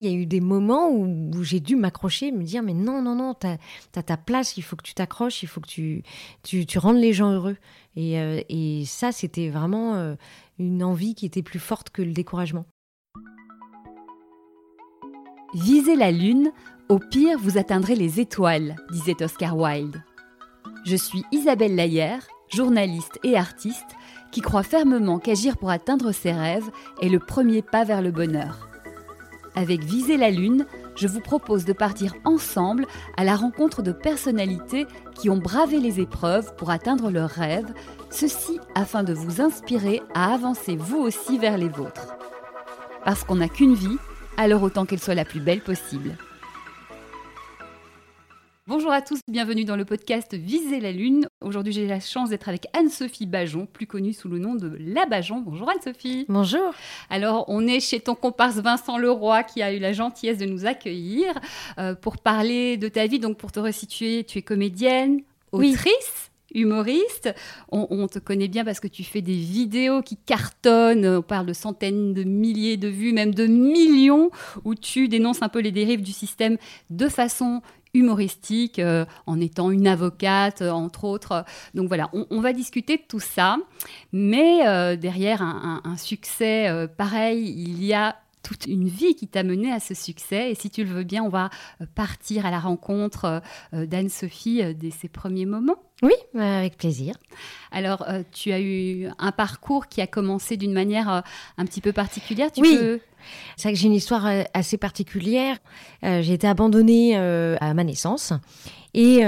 Il y a eu des moments où, j'ai dû m'accrocher, me dire mais non, non, non, t'as as ta place, il faut que tu t'accroches, il faut que tu, tu, rendes les gens heureux. Et, euh, et ça, c'était vraiment euh, une envie qui était plus forte que le découragement. Visez la lune, au pire vous atteindrez les étoiles, disait Oscar Wilde. Je suis Isabelle Layer, journaliste et artiste, qui croit fermement qu'agir pour atteindre ses rêves est le premier pas vers le bonheur. Avec Viser la Lune, je vous propose de partir ensemble à la rencontre de personnalités qui ont bravé les épreuves pour atteindre leurs rêves, ceci afin de vous inspirer à avancer vous aussi vers les vôtres. Parce qu'on n'a qu'une vie, alors autant qu'elle soit la plus belle possible. Bonjour à tous, bienvenue dans le podcast Viser la Lune. Aujourd'hui, j'ai la chance d'être avec Anne-Sophie Bajon, plus connue sous le nom de La Bajon. Bonjour Anne-Sophie. Bonjour. Alors, on est chez ton comparse Vincent Leroy qui a eu la gentillesse de nous accueillir euh, pour parler de ta vie. Donc, pour te resituer, tu es comédienne, autrice humoriste. On, te connaît bien parce que tu fais des vidéos qui cartonnent. On parle de centaines de milliers de vues, même de millions, où tu dénonces un peu les dérives du système de façon humoristique euh, en étant une avocate, euh, entre autres. Donc voilà, on, va discuter de tout ça. Mais euh, derrière un succès pareil, il y a toute une vie qui t'a mené à ce succès. Et si tu le veux bien, on va euh, partir à la rencontre euh, d'Anne-Sophie euh, dès ses premiers moments. Oui, avec plaisir. Alors, tu as eu un parcours qui a commencé d'une manière un petit peu particulière. Tu oui. C'est vrai que j'ai une histoire assez particulière. j'ai été abandonnée à ma naissance et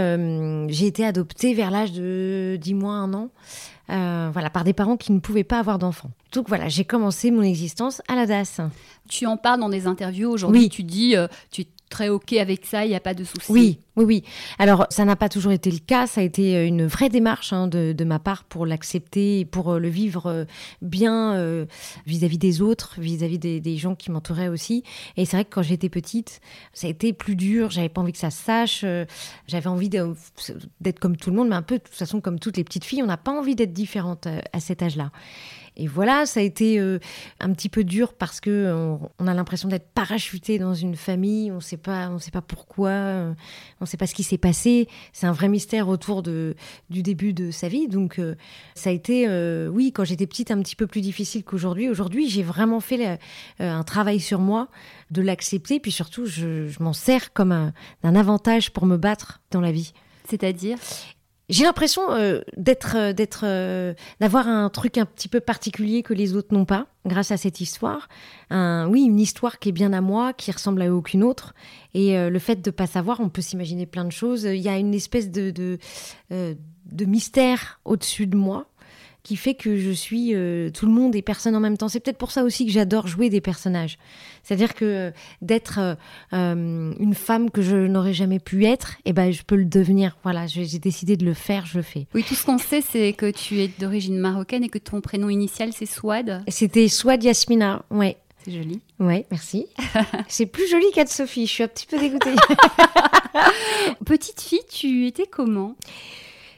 j'ai été adoptée vers l'âge de 10 mois, un an. Euh, voilà, par des parents qui ne pouvaient pas avoir d'enfants. Donc voilà, j'ai commencé mon existence à la DAS. Tu en parles dans des interviews aujourd'hui, tu dis, euh, tu très OK avec ça, il n'y a pas de souci. Oui, oui, oui. Alors, ça n'a pas toujours été le cas. Ça a été euh, une vraie démarche hein, de, ma part pour l'accepter pour euh, le vivre euh, bien vis-à-vis des autres, vis-à-vis des, gens qui m'entouraient aussi. Et c'est vrai que quand j'étais petite, ça a été plus dur. J'avais pas envie que ça se sache. J'avais envie d'être comme tout le monde, mais un peu de toute façon comme toutes les petites filles. On n'a pas envie d'être différente à cet âge-là. Et voilà, ça a été euh, un petit peu dur parce que on, a l'impression d'être parachuté dans une famille. On ne sait pas, on sait pas pourquoi, on ne sait pas ce qui s'est passé. C'est un vrai mystère autour du début de sa vie. Donc, euh, ça a été, euh, oui, quand j'étais petite, un petit peu plus difficile qu'aujourd'hui. Aujourd'hui, j'ai vraiment fait un travail sur moi, de l'accepter, puis surtout, je, m'en sers comme un, un avantage pour me battre dans la vie. C'est-à-dire? J'ai l'impression euh, d'être, euh, d'être, euh, d'avoir un truc un petit peu particulier que les autres n'ont pas, grâce à cette histoire. Oui, une histoire qui est bien à moi, qui ressemble à aucune autre. Et le fait de pas savoir, on peut s'imaginer plein de choses. Il y a une espèce de, de, de mystère au-dessus de moi qui fait que je suis euh, tout le monde et personne en même temps. C'est peut-être pour ça aussi que j'adore jouer des personnages. C'est-à-dire que euh, d'être euh, une femme que je n'aurais jamais pu être, eh ben, je peux le devenir. Voilà, j'ai décidé de le faire, je le fais. Oui, tout ce qu'on sait, c'est que tu es d'origine marocaine et que ton prénom initial, c'est Swad. C'était Swad Yasmina, ouais. C'est joli. Ouais, merci. c'est plus joli qu'Anne-Sophie, je suis un petit peu dégoûtée. Petite fille, tu étais comment?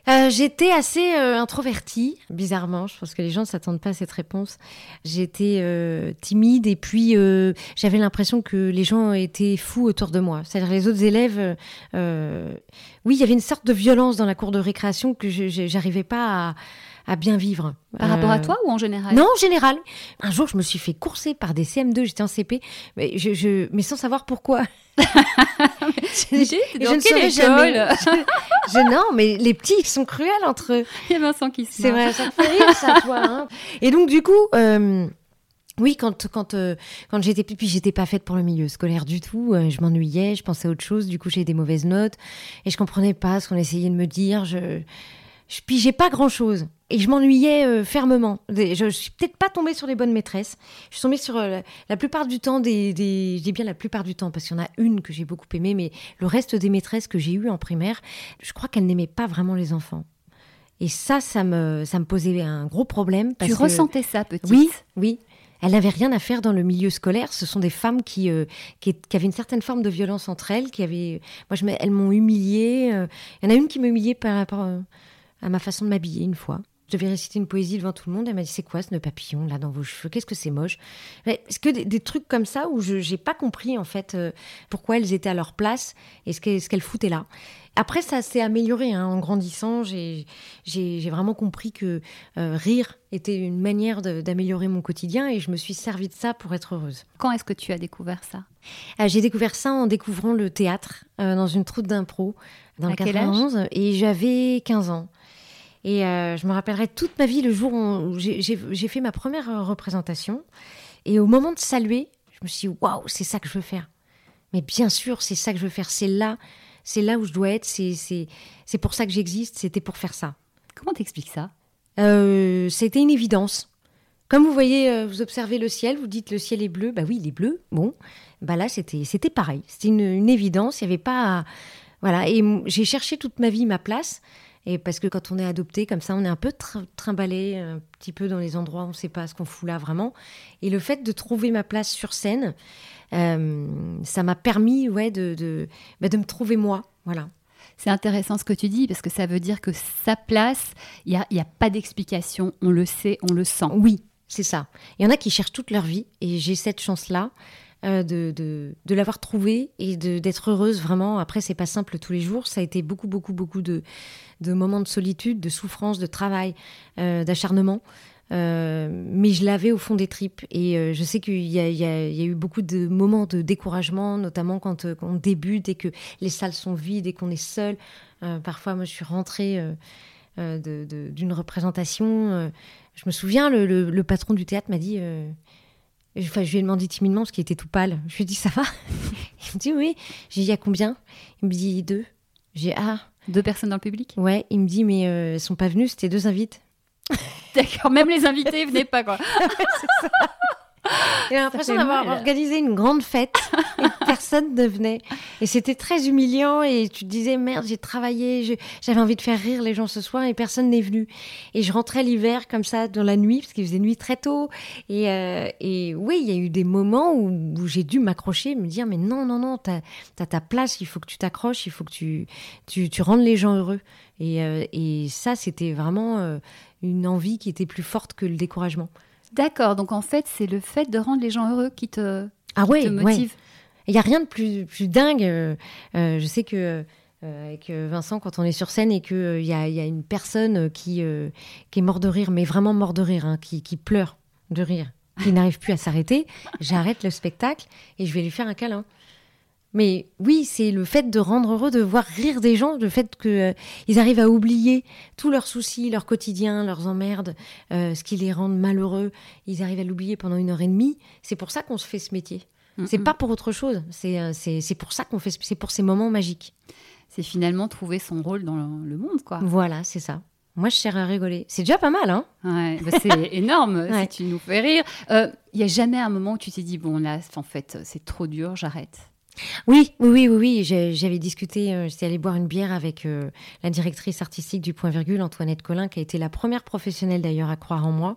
Euh, j'étais assez euh, introvertie, bizarrement. Je pense que les gens ne s'attendent pas à cette réponse. J'étais euh, timide et puis j'avais l'impression que les gens étaient fous autour de moi. C'est-à-dire les autres élèves. Oui, il y avait une sorte de violence dans la cour de récréation que je n'arrivais pas à à bien vivre. Par rapport à toi ou en général Non, en général. Un jour, je me suis fait courser par des CM2, j'étais en CP, mais, je, mais sans savoir pourquoi. je, quelle école je, Non, mais les petits, ils sont cruels entre eux. Il y a Vincent qui se C'est vrai, ça fait rire, ça, toi. Hein. Et donc, du coup... Euh, oui, quand quand euh, quand j'étais puis j'étais pas faite pour le milieu scolaire du tout. Euh, je m'ennuyais, je pensais à autre chose. Du coup, j'ai des mauvaises notes et je comprenais pas ce qu'on essayait de me dire. Je je pigeais pas grand chose et je m'ennuyais euh, fermement. Je, suis peut-être pas tombée sur les bonnes maîtresses. Je suis tombée sur euh, la, plupart du temps des, des, je dis bien la plupart du temps parce qu'il y en a une que j'ai beaucoup aimée, mais le reste des maîtresses que j'ai eues en primaire, je crois qu'elles n'aimaient pas vraiment les enfants. Et ça, ça me, ça me posait un gros problème. tu ressentais ça, petite? Oui, oui. Elles n'avaient rien à faire dans le milieu scolaire. Ce sont des femmes qui, euh, qui, avaient une certaine forme de violence entre elles, qui avaient, moi, je, elles m'ont humiliée. Il y en a une qui m'a humiliée par rapport à ma façon de m'habiller une fois. Devais réciter une poésie devant tout le monde. Elle m'a dit C'est quoi ce nœud papillon là dans vos cheveux? Qu'est-ce que c'est moche? Est-ce que des, trucs comme ça où je n'ai pas compris en fait euh, pourquoi elles étaient à leur place et ce qu'elles foutaient là? Après, ça s'est amélioré hein, en grandissant. J'ai vraiment compris que euh, rire était une manière d'améliorer mon quotidien et je me suis servi de ça pour être heureuse. Quand est-ce que tu as découvert ça? Euh, J'ai découvert ça en découvrant le théâtre dans une troupe d'impro dans le 91 et j'avais 15 ans. Et euh, je me rappellerai toute ma vie le jour où j'ai fait ma première représentation. Et au moment de saluer, je me suis dit, waouh, c'est ça que je veux faire. Mais bien sûr, c'est ça que je veux faire. C'est là, c'est là où je dois être. C'est pour ça que j'existe. C'était pour faire ça. Comment t'expliques ça? Euh, C'était une évidence. Comme vous voyez, euh, vous observez le ciel, vous dites le ciel est bleu. Bah oui, il est bleu. Bon, bah là, c'était pareil. C'était une, une, évidence. Il n'y avait pas. Voilà. Et j'ai cherché toute ma vie ma place. Et parce que quand on est adopté comme ça, on est un peu trimballé, un petit peu dans les endroits où on ne sait pas ce qu'on fout là vraiment. Et le fait de trouver ma place sur scène, euh, ça m'a permis ouais, de, de, bah, de me trouver moi. Voilà. C'est intéressant ce que tu dis parce que ça veut dire que sa place, il n'y a, y a pas d'explication, on le sait, on le sent. Oui, c'est ça. Il y en a qui cherchent toute leur vie et j'ai cette chance-là. Euh, de, de, l'avoir trouvé et d'être heureuse vraiment. Après, c'est pas simple tous les jours. Ça a été beaucoup, beaucoup, beaucoup de, de moments de solitude, de souffrance, de travail, euh, d'acharnement. Euh, mais je l'avais au fond des tripes. Et je sais qu'il y, y, a eu beaucoup de moments de découragement, notamment quand, on débute et que les salles sont vides et qu'on est seul. parfois, moi, je suis rentrée d'une représentation. je me souviens, le, le, patron du théâtre m'a dit Enfin, je lui ai demandé timidement parce qu'il était tout pâle. Je lui ai dit ça va? Il me dit oui. J'ai dit il y a combien? Il me dit deux. J'ai ah. Deux personnes dans le public? Ouais, il me dit mais euh, elles sont pas venues, c'était deux invites. D'accord, même les invités venaient pas quoi. c'est ça. J'ai l'impression d'avoir organisé une grande fête et personne ne venait. Et c'était très humiliant et tu te disais merde, j'ai travaillé, j'avais envie de faire rire les gens ce soir et personne n'est venu. Et je rentrais l'hiver comme ça dans la nuit parce qu'il faisait nuit très tôt. Et, euh, et oui, il y a eu des moments où, j'ai dû m'accrocher, me dire mais non, non, non, t'as as ta place, il faut que tu t'accroches, il faut que tu, tu, tu rendes les gens heureux. Et, euh, et ça, c'était vraiment euh, une envie qui était plus forte que le découragement. D'accord, donc en fait, c'est le fait de rendre les gens heureux qui te, ah ouais, motive. Il n'y a rien de plus, plus dingue. Euh, euh, je sais que euh, avec Vincent, quand on est sur scène et qu'il y, a, y a une personne qui, qui est mort de rire, mais vraiment mort de rire, hein, qui, qui pleure de rire, qui n'arrive plus à s'arrêter, j'arrête le spectacle et je vais lui faire un câlin. Mais oui, c'est le fait de rendre heureux, de voir rire des gens, le fait qu'ils euh, arrivent à oublier tous leurs soucis, leur quotidien, leurs emmerdes, euh, ce qui les rend malheureux. Ils arrivent à l'oublier pendant une heure et demie. C'est pour ça qu'on se fait ce métier. C'est pas pour autre chose. Euh, c'est pour ça qu'on fait. C'est pour ces moments magiques. C'est finalement trouver son rôle dans le monde, quoi. Voilà, c'est ça. Moi, je sers à rigoler. C'est déjà pas mal, hein ouais, bah, C'est énorme si tu nous fais rire. Il n'y a jamais un moment où tu t'es dit, bon, là, en fait, c'est trop dur, j'arrête oui, oui, oui, oui, j'avais discuté, euh, j'étais allée boire une bière avec euh, la directrice artistique du Point Virgule, Antoinette Collin, qui a été la première professionnelle d'ailleurs à croire en moi.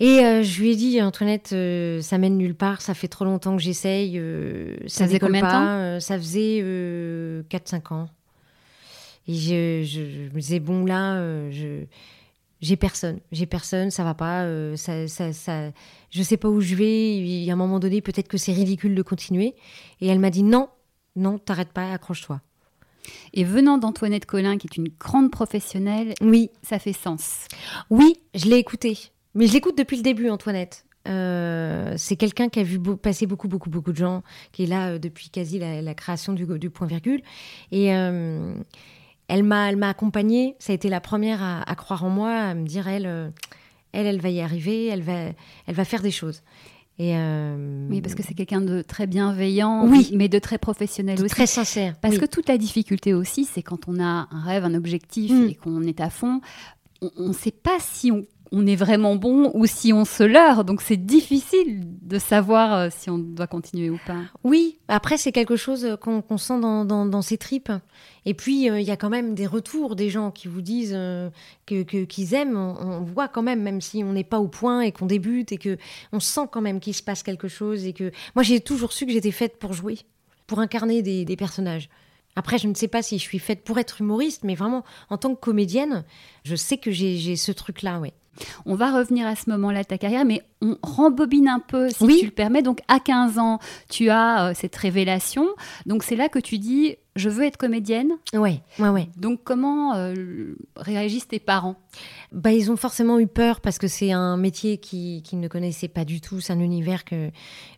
Et euh, je lui ai dit, Antoinette, ça mène nulle part, ça fait trop longtemps que j'essaye, ça, faisait combien pas, Ça faisait 4-5 ans. Et je, je, me disais, bon là, je j'ai personne, j'ai personne, ça va pas, euh, ça, ça, ça, je sais pas où je vais. Il y a un moment donné, peut-être que c'est ridicule de continuer. Et elle m'a dit non, non, t'arrêtes pas, accroche-toi. Et venant d'Antoinette Collin, qui est une grande professionnelle, oui, ça fait sens. Oui, je l'ai écoutée, mais je l'écoute depuis le début, Antoinette. Euh, c'est quelqu'un qui a vu passer beaucoup, beaucoup, beaucoup de gens, qui est là euh, depuis quasi la, création du, du point virgule. Et elle m'a, elle m'a accompagnée. Ça a été la première à, croire en moi, à me dire elle, euh, elle, elle va y arriver, elle va, elle va faire des choses. Et euh, Oui, parce que c'est quelqu'un de très bienveillant, oui, mais de très professionnel aussi. Très sincère. Parce que toute la difficulté aussi, c'est quand on a un rêve, un objectif mm. et qu'on est à fond, on ne sait pas si on on est vraiment bon ou si on se leurre. Donc c'est difficile de savoir euh, si on doit continuer ou pas. Oui, après c'est quelque chose qu'on sent dans, ses tripes. Et puis euh, il y a quand même des retours des gens qui vous disent euh, que qu'ils aiment. On, voit quand même, même si on n'est pas au point et qu'on débute et que on sent quand même qu'il se passe quelque chose et que moi j'ai toujours su que j'étais faite pour jouer, pour incarner des, personnages. Après, je ne sais pas si je suis faite pour être humoriste, mais vraiment, en tant que comédienne, je sais que j'ai ce truc-là, oui. On va revenir à ce moment-là de ta carrière, mais on rembobine un peu, si tu le permets. Donc, à 15 ans, tu as euh, cette révélation. Donc, c'est là que tu dis je veux être comédienne. Ouais, ouais, ouais. Donc, comment euh, réagissent tes parents? Bah, Ils ont forcément eu peur parce que c'est un métier qu'ils qui ne connaissaient pas du tout. C'est un univers que,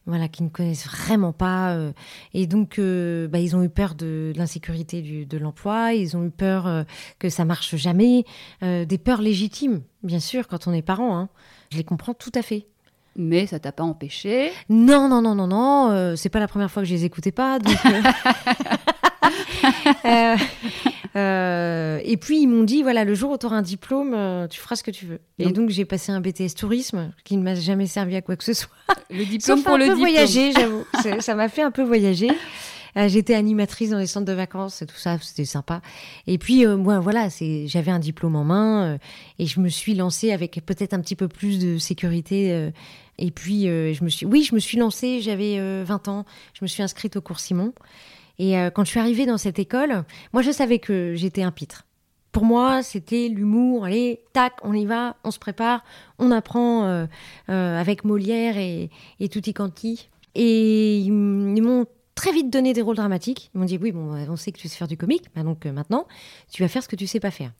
voilà, qu'ils ne connaissent vraiment pas. Euh. et donc, euh, bah, ils ont eu peur de, l'insécurité de l'emploi. Ils ont eu peur que ça marche jamais. des peurs légitimes, bien sûr, quand on est parent. Hein. Je les comprends tout à fait mais ça t'a pas empêché Non, non, non, non, non. c'est pas la première fois que je les écoutais pas. Donc Euh, euh, et puis ils m'ont dit voilà, le jour où tu auras un diplôme, euh, tu feras ce que tu veux. Et donc j'ai passé un BTS tourisme qui ne m'a jamais servi à quoi que ce soit. Le diplôme pour un le peu voyager, j'avoue. ça m'a fait un peu voyager. J'étais animatrice dans les centres de vacances et tout ça, c'était sympa. Et puis, moi, voilà, j'avais un diplôme en main et je me suis lancée avec peut-être un petit peu plus de sécurité. et puis, je me suis, oui, je me suis lancée, j'avais 20 ans, je me suis inscrite au cours Simon. Et euh, quand je suis arrivée dans cette école, moi, je savais que j'étais un pitre. Pour moi, c'était l'humour. Allez, tac, on y va, on se prépare, on apprend euh, euh, avec Molière et, et Tutti Quanti. Et ils m'ont très vite donné des rôles dramatiques. Ils m'ont dit oui, bon, on sait que tu sais faire du comique, bah, donc maintenant, tu vas faire ce que tu sais pas faire.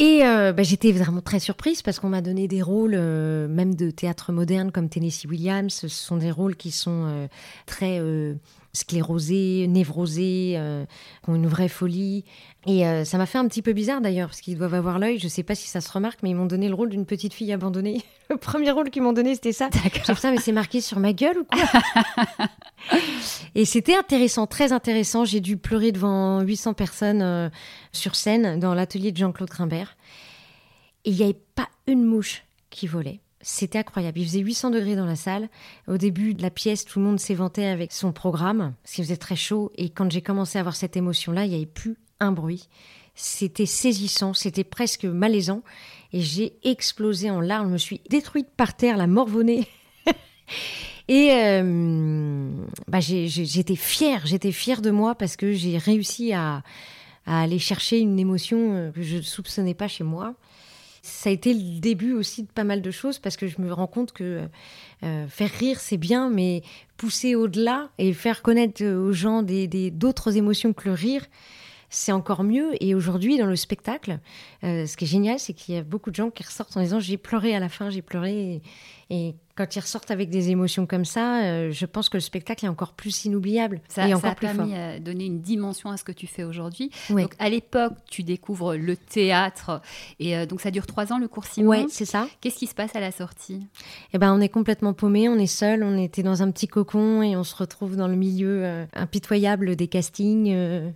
Et bah, j'étais vraiment très surprise parce qu'on m'a donné des rôles, même de théâtre moderne comme Tennessee Williams. Ce sont des rôles qui sont très sclérosés, névrosés, euh, qui ont une vraie folie. Et euh, ça m'a fait un petit peu bizarre d'ailleurs, parce qu'ils doivent avoir l'œil. Je ne sais pas si ça se remarque, mais ils m'ont donné le rôle d'une petite fille abandonnée. le premier rôle qu'ils m'ont donné, c'était ça. D'accord. ça, mais c'est marqué sur ma gueule ou quoi? Et c'était intéressant, très intéressant. J'ai dû pleurer devant 800 personnes euh, sur scène dans l'atelier de Jean-Claude Grimbert. Et il n'y avait pas une mouche qui volait. C'était incroyable. Il faisait 800 degrés dans la salle. Au début de la pièce, tout le monde s'éventait avec son programme, parce qu'il faisait très chaud. Et quand j'ai commencé à avoir cette émotion-là, il n'y avait plus un bruit. C'était saisissant, c'était presque malaisant. Et j'ai explosé en larmes. Je me suis détruite par terre, la morvonnée. Et euh, bah j'étais fière, j'étais fière de moi parce que j'ai réussi à, à, aller chercher une émotion euh, que je ne soupçonnais pas chez moi ça a été le début aussi de pas mal de choses parce que je me rends compte que euh, faire rire c'est bien, mais pousser au-delà et faire connaître aux gens d'autres émotions que le rire, c'est encore mieux. Et aujourd'hui, dans le spectacle, euh, ce qui est génial, c'est qu'il y a beaucoup de gens qui ressortent en disant j'ai pleuré à la fin, j'ai pleuré. Et, quand ils ressortent avec des émotions comme ça, euh, je pense que le spectacle est encore plus inoubliable ça, et encore a permis de donner une dimension à ce que tu fais aujourd'hui. Donc à l'époque, tu découvres le théâtre et euh, donc ça dure trois ans le cours Simon. Ouais, c'est ça. Qu'est-ce qui se passe à la sortie? Eh ben, on est complètement paumé, on est seul, on était dans un petit cocon et on se retrouve dans le milieu impitoyable des castings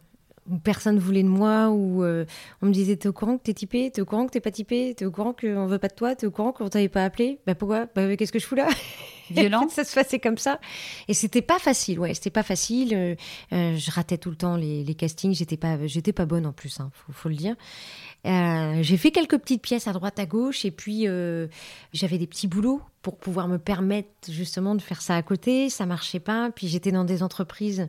où personne voulait de moi, où euh, on me disait T'es au courant que t'es typé T'es au courant que t'es pas typé T'es au courant qu'on veut pas de toi T'es au courant qu'on t'avait pas appelé Bah pourquoi? Bah qu'est-ce que je fous là? Violent. ça se passait comme ça. Et c'était pas facile, ouais, c'était pas facile. Euh, euh, je ratais tout le temps les, les castings, j'étais pas, j'étais pas bonne en plus, hein, faut, faut, le dire. Euh, j'ai fait quelques petites pièces à droite à gauche et puis euh, j'avais des petits boulots pour pouvoir me permettre justement de faire ça à côté. Ça marchait pas. Puis j'étais dans des entreprises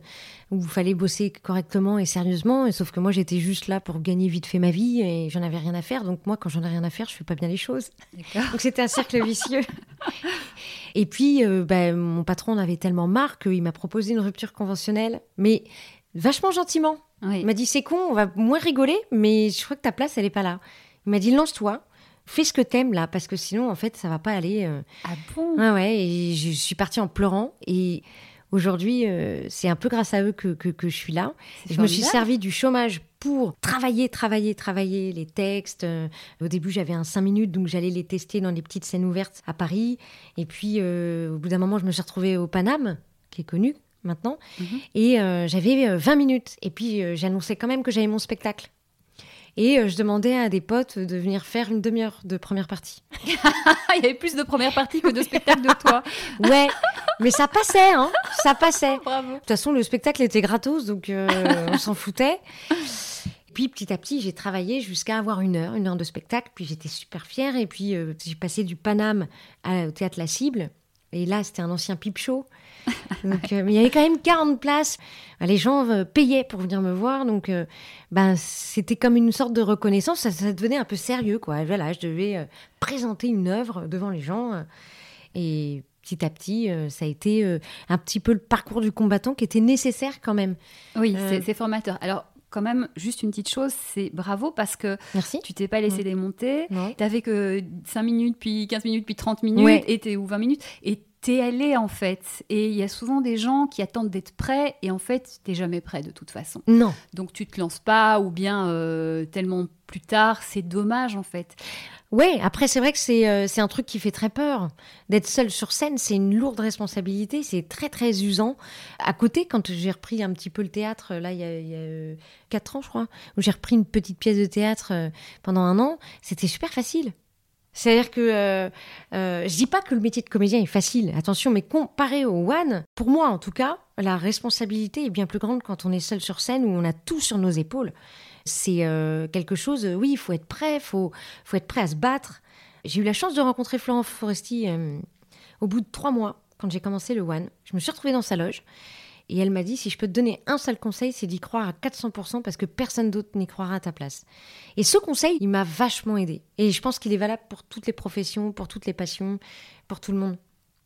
où il fallait bosser correctement et sérieusement. Et sauf que moi j'étais juste là pour gagner vite fait ma vie et j'en avais rien à faire. Donc moi quand j'en ai rien à faire, je fais pas bien les choses. Donc c'était un cercle vicieux. et puis euh, ben, mon patron en avait tellement marre qu'il m'a proposé une rupture conventionnelle, mais vachement gentiment. Il m'a dit c'est con, on va moins rigoler, mais je crois que ta place, elle est pas là. Il m'a dit lance-toi, fais ce que t'aimes là, parce que sinon, en fait, ça va pas aller. Euh. Ah bon? Ouais, ouais. Et je suis partie en pleurant. Et aujourd'hui, euh, c'est un peu grâce à eux que, que, je suis là. je me suis servi du chômage pour travailler, travailler, travailler les textes. Euh, au début, j'avais un 5 minutes, donc j'allais les tester dans des petites scènes ouvertes à Paris. Et puis, au bout d'un moment, je me suis retrouvée au Paname, qui est connu maintenant. Mhm. Et j'avais 20 euh, minutes. Et puis j'annonçais quand même que j'avais mon spectacle. Et je demandais à des potes de venir faire une demi-heure de première partie. Il y avait plus de première partie que de spectacle de toi. ouais, mais ça passait, hein Ça passait. Bravo. De toute façon, le spectacle était gratos, donc on s'en foutait. Puis petit à petit, j'ai travaillé jusqu'à avoir une heure, une heure de spectacle. Puis j'étais super fière. Et puis j'ai passé du Paname au théâtre La Cible. Et là, c'était un ancien pipe show. Donc, euh, mais il y avait quand même 40 places. Les gens euh, payaient pour venir me voir. Donc, euh, ben, c'était comme une sorte de reconnaissance. Ça, ça, devenait un peu sérieux, quoi. Voilà, je devais présenter une œuvre devant les gens. et petit à petit, ça a été un petit peu le parcours du combattant qui était nécessaire quand même. Oui, c'est formateur. Alors, quand même, juste une petite chose, c'est bravo parce que Merci. tu t'es pas laissé démonter. Tu n'avais que 5 minutes, puis 15 minutes, puis 30 minutes, et ou 20 minutes. Et t'es allé en fait. Et il y a souvent des gens qui attendent d'être prêts et en fait, t'es jamais prêt de toute façon. Non. Donc tu te lances pas ou bien euh, tellement plus tard, c'est dommage en fait. Ouais, après c'est vrai que c'est euh, c'est un truc qui fait très peur. D'être seul sur scène, c'est une lourde responsabilité, c'est très très usant. À côté, quand j'ai repris un petit peu le théâtre, là il y a, il y a 4 ans je crois, où j'ai repris une petite pièce de théâtre euh, pendant un an, c'était super facile. C'est-à-dire que euh, euh, je dis pas que le métier de comédien est facile, attention, mais comparé au one, pour moi en tout cas, la responsabilité est bien plus grande quand on est seul sur scène où on a tout sur nos épaules. C'est euh, quelque chose, oui, il faut être prêt, il faut, être prêt à se battre. J'ai eu la chance de rencontrer Florent Foresti euh, au bout de trois mois, quand j'ai commencé le one. Je me suis retrouvée dans sa loge. Et elle m'a dit, si je peux te donner un seul conseil, c'est d'y croire à 400% parce que personne d'autre n'y croira à ta place. Et ce conseil, il m'a vachement aidé. Et je pense qu'il est valable pour toutes les professions, pour toutes les passions, pour tout le monde.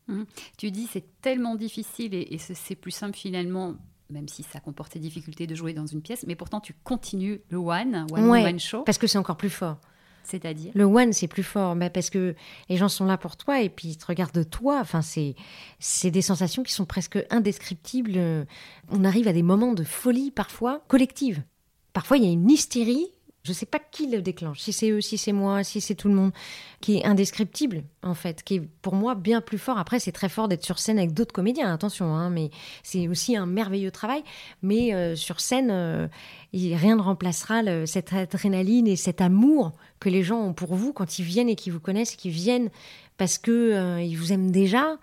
Mmh. Tu dis, c'est tellement difficile et, c'est plus simple finalement même si ça comporte des difficultés de jouer dans une pièce, mais pourtant tu continues le one, one, one show. Parce que c'est encore plus fort. C'est-à-dire Le one, c'est plus fort, mais parce que les gens sont là pour toi et puis ils te regardent toi. Enfin, c'est, c'est des sensations qui sont presque indescriptibles. On arrive à des moments de folie parfois collective. Parfois, il y a une hystérie je ne sais pas qui le déclenche, si c'est eux, si c'est moi, si c'est tout le monde, qui est indescriptible en fait, qui est pour moi bien plus fort. Après, c'est très fort d'être sur scène avec d'autres comédiens, attention, hein, mais c'est aussi un merveilleux travail. Mais euh, sur scène, euh, rien ne remplacera cette adrénaline et cet amour que les gens ont pour vous quand ils viennent et qu'ils vous connaissent, qu'ils viennent parce que euh, ils vous aiment déjà.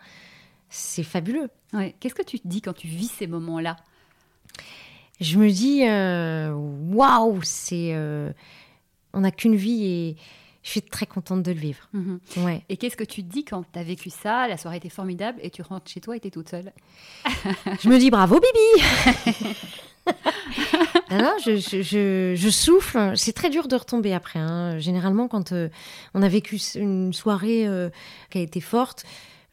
C'est fabuleux. Qu'est-ce que tu te dis quand tu vis ces moments-là? Je me dis, euh, waouh, c'est, euh, on n'a qu'une vie et je suis très contente de le vivre. Mhm. Ouais. Et qu'est-ce que tu dis quand tu as vécu ça La soirée était formidable et tu rentres chez toi et tu es toute seule Je me dis bravo, Bibi non, je, je, je, souffle. C'est très dur de retomber après. Hein. Généralement, quand euh, on a vécu une soirée qui a été forte,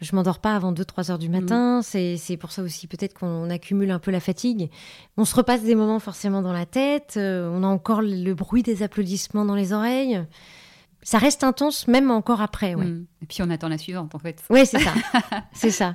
je m'endors pas avant 2-3 heures du mm. matin. C'est pour ça aussi peut-être qu'on accumule un peu la fatigue. On se repasse des moments forcément dans la tête. Euh, on a encore le bruit des applaudissements dans les oreilles. Ça reste intense même encore après. Ouais. Mm. Et puis on attend la suivante en fait. Oui, c'est ça. c'est ça.